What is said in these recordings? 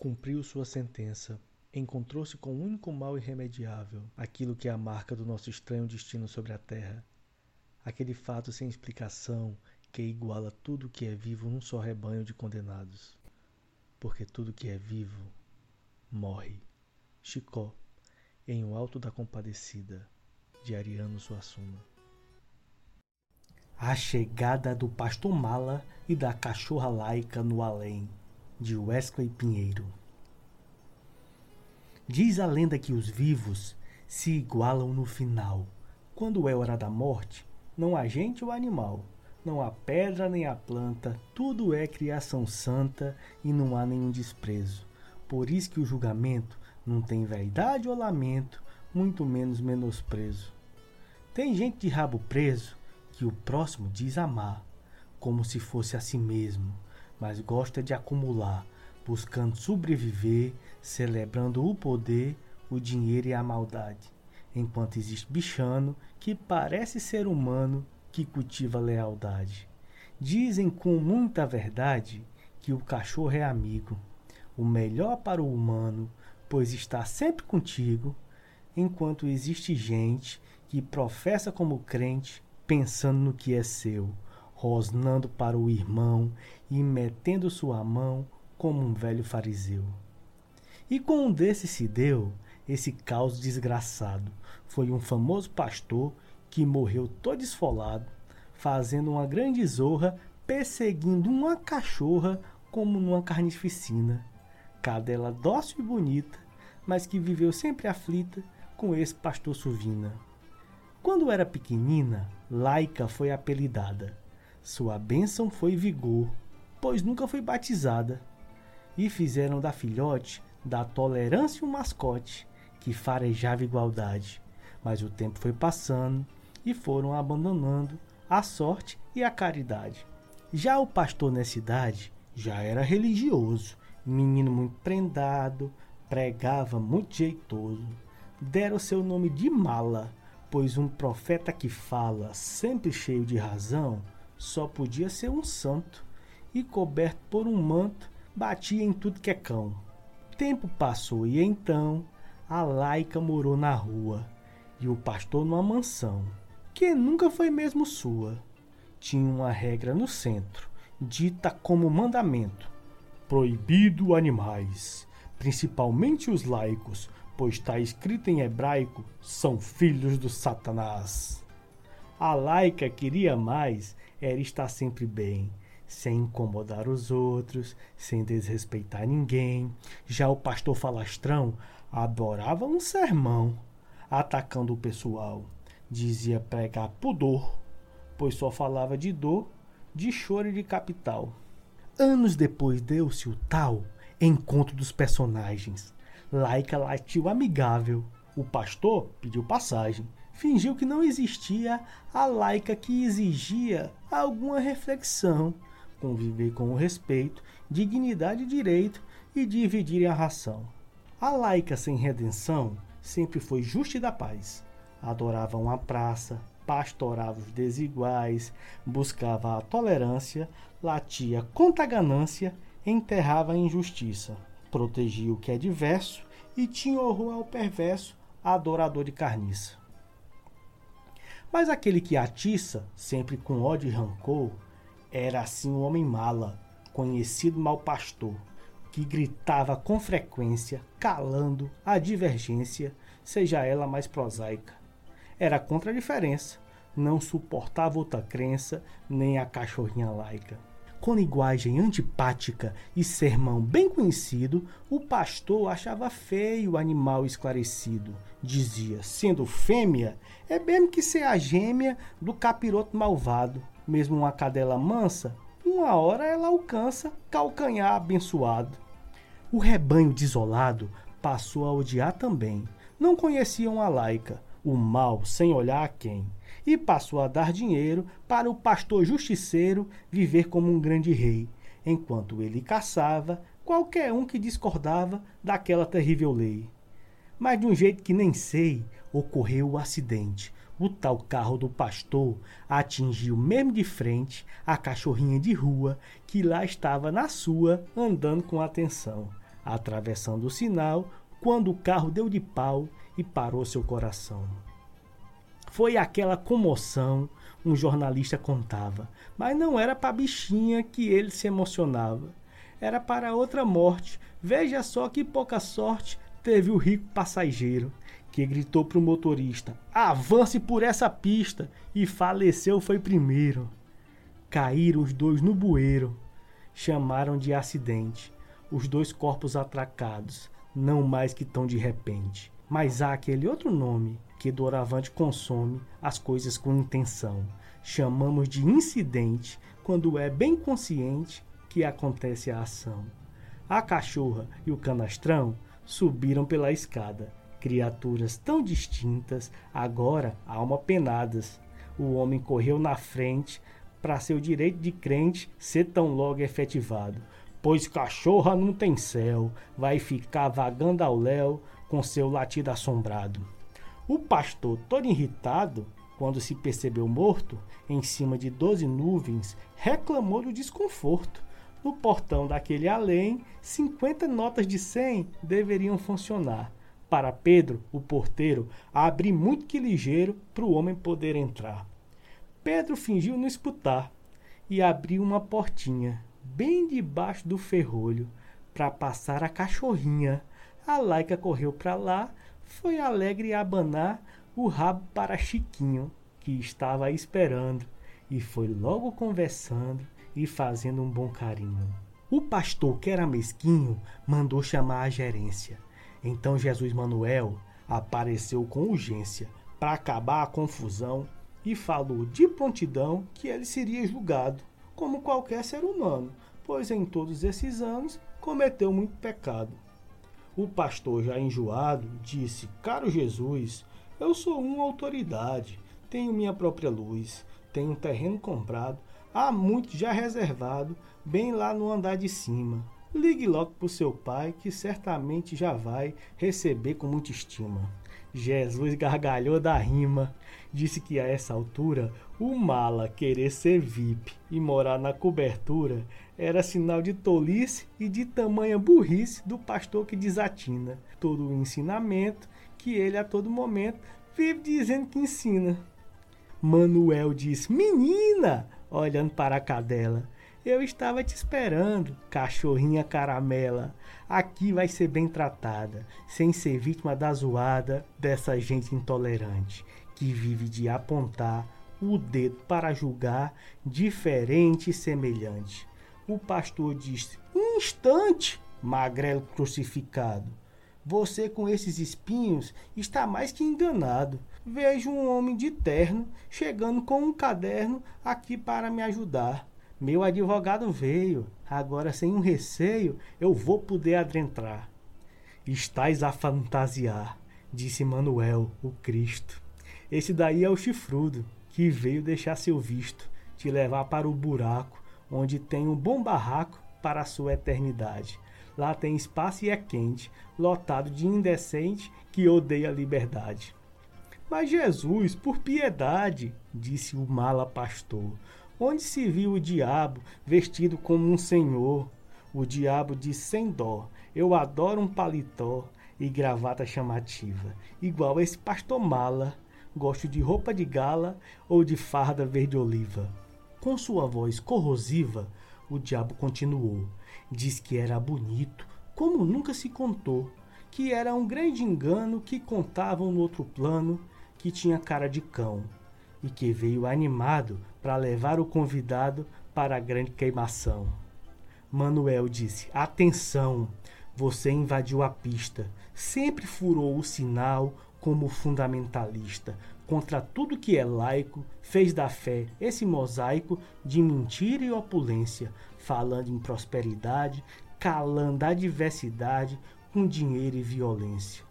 cumpriu sua sentença. Encontrou-se com o único mal irremediável, aquilo que é a marca do nosso estranho destino sobre a terra. Aquele fato sem explicação que iguala tudo que é vivo num só rebanho de condenados. Porque tudo que é vivo morre. Chicó, em O Alto da Compadecida, de Ariano Suassuna. A chegada do pastor Mala e da cachorra laica no além, de Wesley Pinheiro. Diz a lenda que os vivos se igualam no final. Quando é hora da morte, não há gente ou animal, não há pedra nem há planta, tudo é criação santa e não há nenhum desprezo. Por isso que o julgamento não tem verdade ou lamento, muito menos menosprezo. Tem gente de rabo preso que o próximo diz amar, como se fosse a si mesmo, mas gosta de acumular, buscando sobreviver, celebrando o poder, o dinheiro e a maldade. Enquanto existe bichano que parece ser humano que cultiva lealdade. Dizem com muita verdade que o cachorro é amigo, o melhor para o humano, pois está sempre contigo, enquanto existe gente que professa como crente, pensando no que é seu, rosnando para o irmão e metendo sua mão como um velho fariseu. E com um desses se deu esse caos desgraçado. Foi um famoso pastor que morreu todo esfolado, fazendo uma grande zorra, perseguindo uma cachorra como numa carnificina cadela dócil e bonita, mas que viveu sempre aflita com esse pastor Suvina. Quando era pequenina, Laica foi apelidada. Sua bênção foi vigor, pois nunca foi batizada. E fizeram da filhote da tolerância um mascote que farejava igualdade. Mas o tempo foi passando e foram abandonando a sorte e a caridade. Já o pastor nessa idade já era religioso menino muito prendado, pregava muito jeitoso. Deram seu nome de mala, pois um profeta que fala, sempre cheio de razão, só podia ser um santo, e coberto por um manto, batia em tudo que é cão. Tempo passou e então a laica morou na rua e o pastor numa mansão, que nunca foi mesmo sua. Tinha uma regra no centro, dita como mandamento proibido animais, principalmente os laicos, pois está escrito em hebraico, são filhos do Satanás. A laica queria mais era estar sempre bem, sem incomodar os outros, sem desrespeitar ninguém. Já o pastor falastrão adorava um sermão, atacando o pessoal. Dizia pregar pudor, pois só falava de dor, de choro e de capital. Anos depois deu-se o tal encontro dos personagens. Laica latiu amigável. O pastor pediu passagem. Fingiu que não existia a laica que exigia alguma reflexão, conviver com o respeito, dignidade e direito e dividirem a ração. A laica sem redenção sempre foi justa e da paz. Adorava uma praça, pastorava os desiguais, buscava a tolerância, latia contra a ganância, enterrava a injustiça, protegia o que é diverso e tinha horror ao perverso, adorador de carniça. Mas aquele que atiça, sempre com ódio e rancor, era assim um homem mala, conhecido mal pastor, que gritava com frequência, calando a divergência, seja ela mais prosaica era contra a diferença, não suportava outra crença, nem a cachorrinha laica. Com linguagem antipática e sermão bem conhecido, o pastor achava feio o animal esclarecido. Dizia, sendo fêmea, é mesmo que ser a gêmea do capiroto malvado. Mesmo uma cadela mansa, uma hora ela alcança calcanhar abençoado. O rebanho desolado passou a odiar também. Não conheciam a laica, o mal sem olhar a quem, e passou a dar dinheiro para o pastor justiceiro viver como um grande rei, enquanto ele caçava qualquer um que discordava daquela terrível lei. Mas de um jeito que nem sei, ocorreu o acidente. O tal carro do pastor atingiu mesmo de frente a cachorrinha de rua que lá estava na sua, andando com atenção. atravessando o sinal, quando o carro deu de pau e parou seu coração. Foi aquela comoção, um jornalista contava, mas não era para bichinha que ele se emocionava. Era para outra morte. Veja só que pouca sorte teve o rico passageiro, que gritou para o motorista: avance por essa pista! E faleceu foi primeiro. Caíram os dois no bueiro. Chamaram de acidente. Os dois corpos atracados, não mais que tão de repente. Mas há aquele outro nome que doravante consome as coisas com intenção. Chamamos de incidente quando é bem consciente que acontece a ação. A cachorra e o canastrão subiram pela escada. Criaturas tão distintas, agora alma penadas. O homem correu na frente para seu direito de crente ser tão logo efetivado. Pois cachorra não tem céu, vai ficar vagando ao léu com seu latido assombrado. O pastor, todo irritado, quando se percebeu morto, em cima de doze nuvens, reclamou do desconforto. No portão daquele além, cinquenta notas de cem deveriam funcionar. Para Pedro, o porteiro, abrir muito que ligeiro para o homem poder entrar. Pedro fingiu não escutar e abriu uma portinha, bem debaixo do ferrolho, para passar a cachorrinha. A laica correu para lá, foi alegre abanar o rabo para Chiquinho, que estava esperando, e foi logo conversando e fazendo um bom carinho. O pastor, que era mesquinho, mandou chamar a gerência. Então Jesus Manuel apareceu com urgência para acabar a confusão e falou de prontidão que ele seria julgado, como qualquer ser humano, pois em todos esses anos cometeu muito pecado. O pastor, já enjoado, disse: Caro Jesus, eu sou uma autoridade, tenho minha própria luz, tenho um terreno comprado, há muito já reservado, bem lá no andar de cima. Ligue logo para o seu pai, que certamente já vai receber com muita estima. Jesus gargalhou da rima. Disse que a essa altura o mala querer ser VIP e morar na cobertura era sinal de tolice e de tamanha burrice do pastor que desatina todo o ensinamento que ele a todo momento vive dizendo que ensina. Manuel disse: Menina, olhando para a cadela. Eu estava te esperando, cachorrinha caramela. Aqui vai ser bem tratada, sem ser vítima da zoada dessa gente intolerante que vive de apontar o dedo para julgar diferente e semelhante. O pastor disse: Um instante, magrelo crucificado. Você com esses espinhos está mais que enganado. Vejo um homem de terno chegando com um caderno aqui para me ajudar. Meu advogado veio, agora sem um receio eu vou poder adentrar. Estás a fantasiar, disse Manuel, o Cristo. Esse daí é o chifrudo, que veio deixar seu visto, te levar para o buraco, onde tem um bom barraco para a sua eternidade. Lá tem espaço e é quente, lotado de indecente que odeia a liberdade. Mas Jesus, por piedade, disse o mala pastor, onde se viu o diabo vestido como um senhor. O diabo disse sem dó: Eu adoro um paletó e gravata chamativa, igual a esse pastor mala. Gosto de roupa de gala ou de farda verde-oliva. Com sua voz corrosiva, o diabo continuou. Diz que era bonito, como nunca se contou, que era um grande engano que contavam no outro plano, que tinha cara de cão e que veio animado para levar o convidado para a grande queimação. Manuel disse: Atenção, você invadiu a pista, sempre furou o sinal como fundamentalista, contra tudo que é laico, fez da fé esse mosaico de mentira e opulência, falando em prosperidade, calando a diversidade com dinheiro e violência.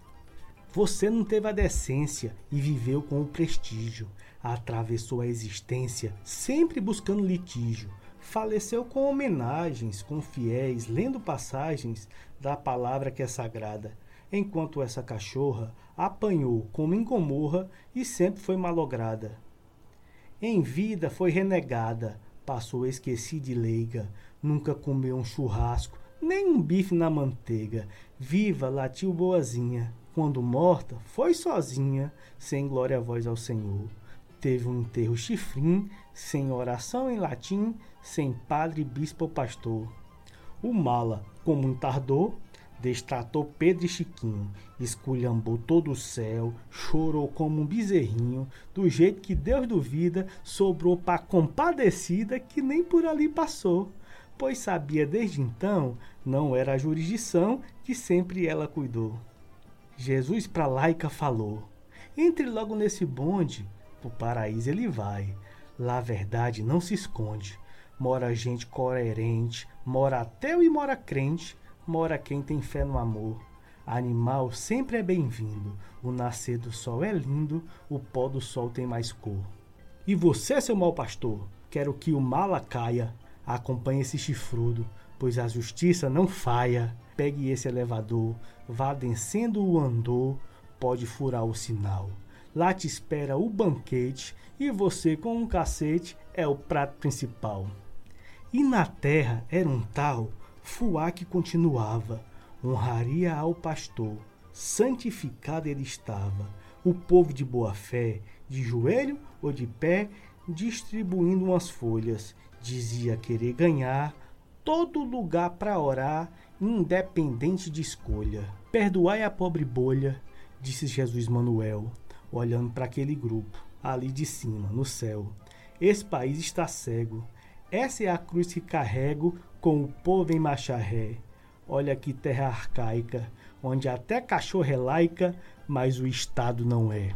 Você não teve a decência e viveu com o prestígio atravessou a existência sempre buscando litígio. Faleceu com homenagens, com fiéis, lendo passagens da palavra que é sagrada, enquanto essa cachorra apanhou como em Gomorra e sempre foi malograda. Em vida foi renegada, passou esquecida e leiga, nunca comeu um churrasco nem um bife na manteiga. Viva, latiu boazinha. Quando morta, foi sozinha, sem glória a voz ao Senhor. Teve um enterro chifrim, sem oração em latim, sem padre, bispo ou pastor. O mala, como um tardor, destratou Pedro e Chiquinho, esculhambou todo o céu, chorou como um bezerrinho, do jeito que Deus duvida, sobrou pra compadecida que nem por ali passou, pois sabia desde então não era a jurisdição que sempre ela cuidou. Jesus pra laica falou: entre logo nesse bonde, pro paraíso ele vai. Lá a verdade não se esconde. Mora gente coerente, mora ateu e mora crente, mora quem tem fé no amor. Animal sempre é bem-vindo. O nascer do sol é lindo, o pó do sol tem mais cor. E você, seu mau pastor, quero que o mala caia. Acompanhe esse chifrudo, pois a justiça não falha. Pegue esse elevador, vá descendo o andor, pode furar o sinal. Lá te espera o banquete e você com um cacete é o prato principal. E na terra era um tal Fuá que continuava, honraria ao pastor, santificado ele estava, o povo de boa fé, de joelho ou de pé, distribuindo umas folhas, dizia querer ganhar todo lugar para orar, independente de escolha. Perdoai a pobre bolha, disse Jesus Manuel, olhando para aquele grupo, ali de cima, no céu. Esse país está cego. Essa é a cruz que carrego com o povo em macharré. Olha que terra arcaica, onde até cachorro é laica, mas o Estado não é.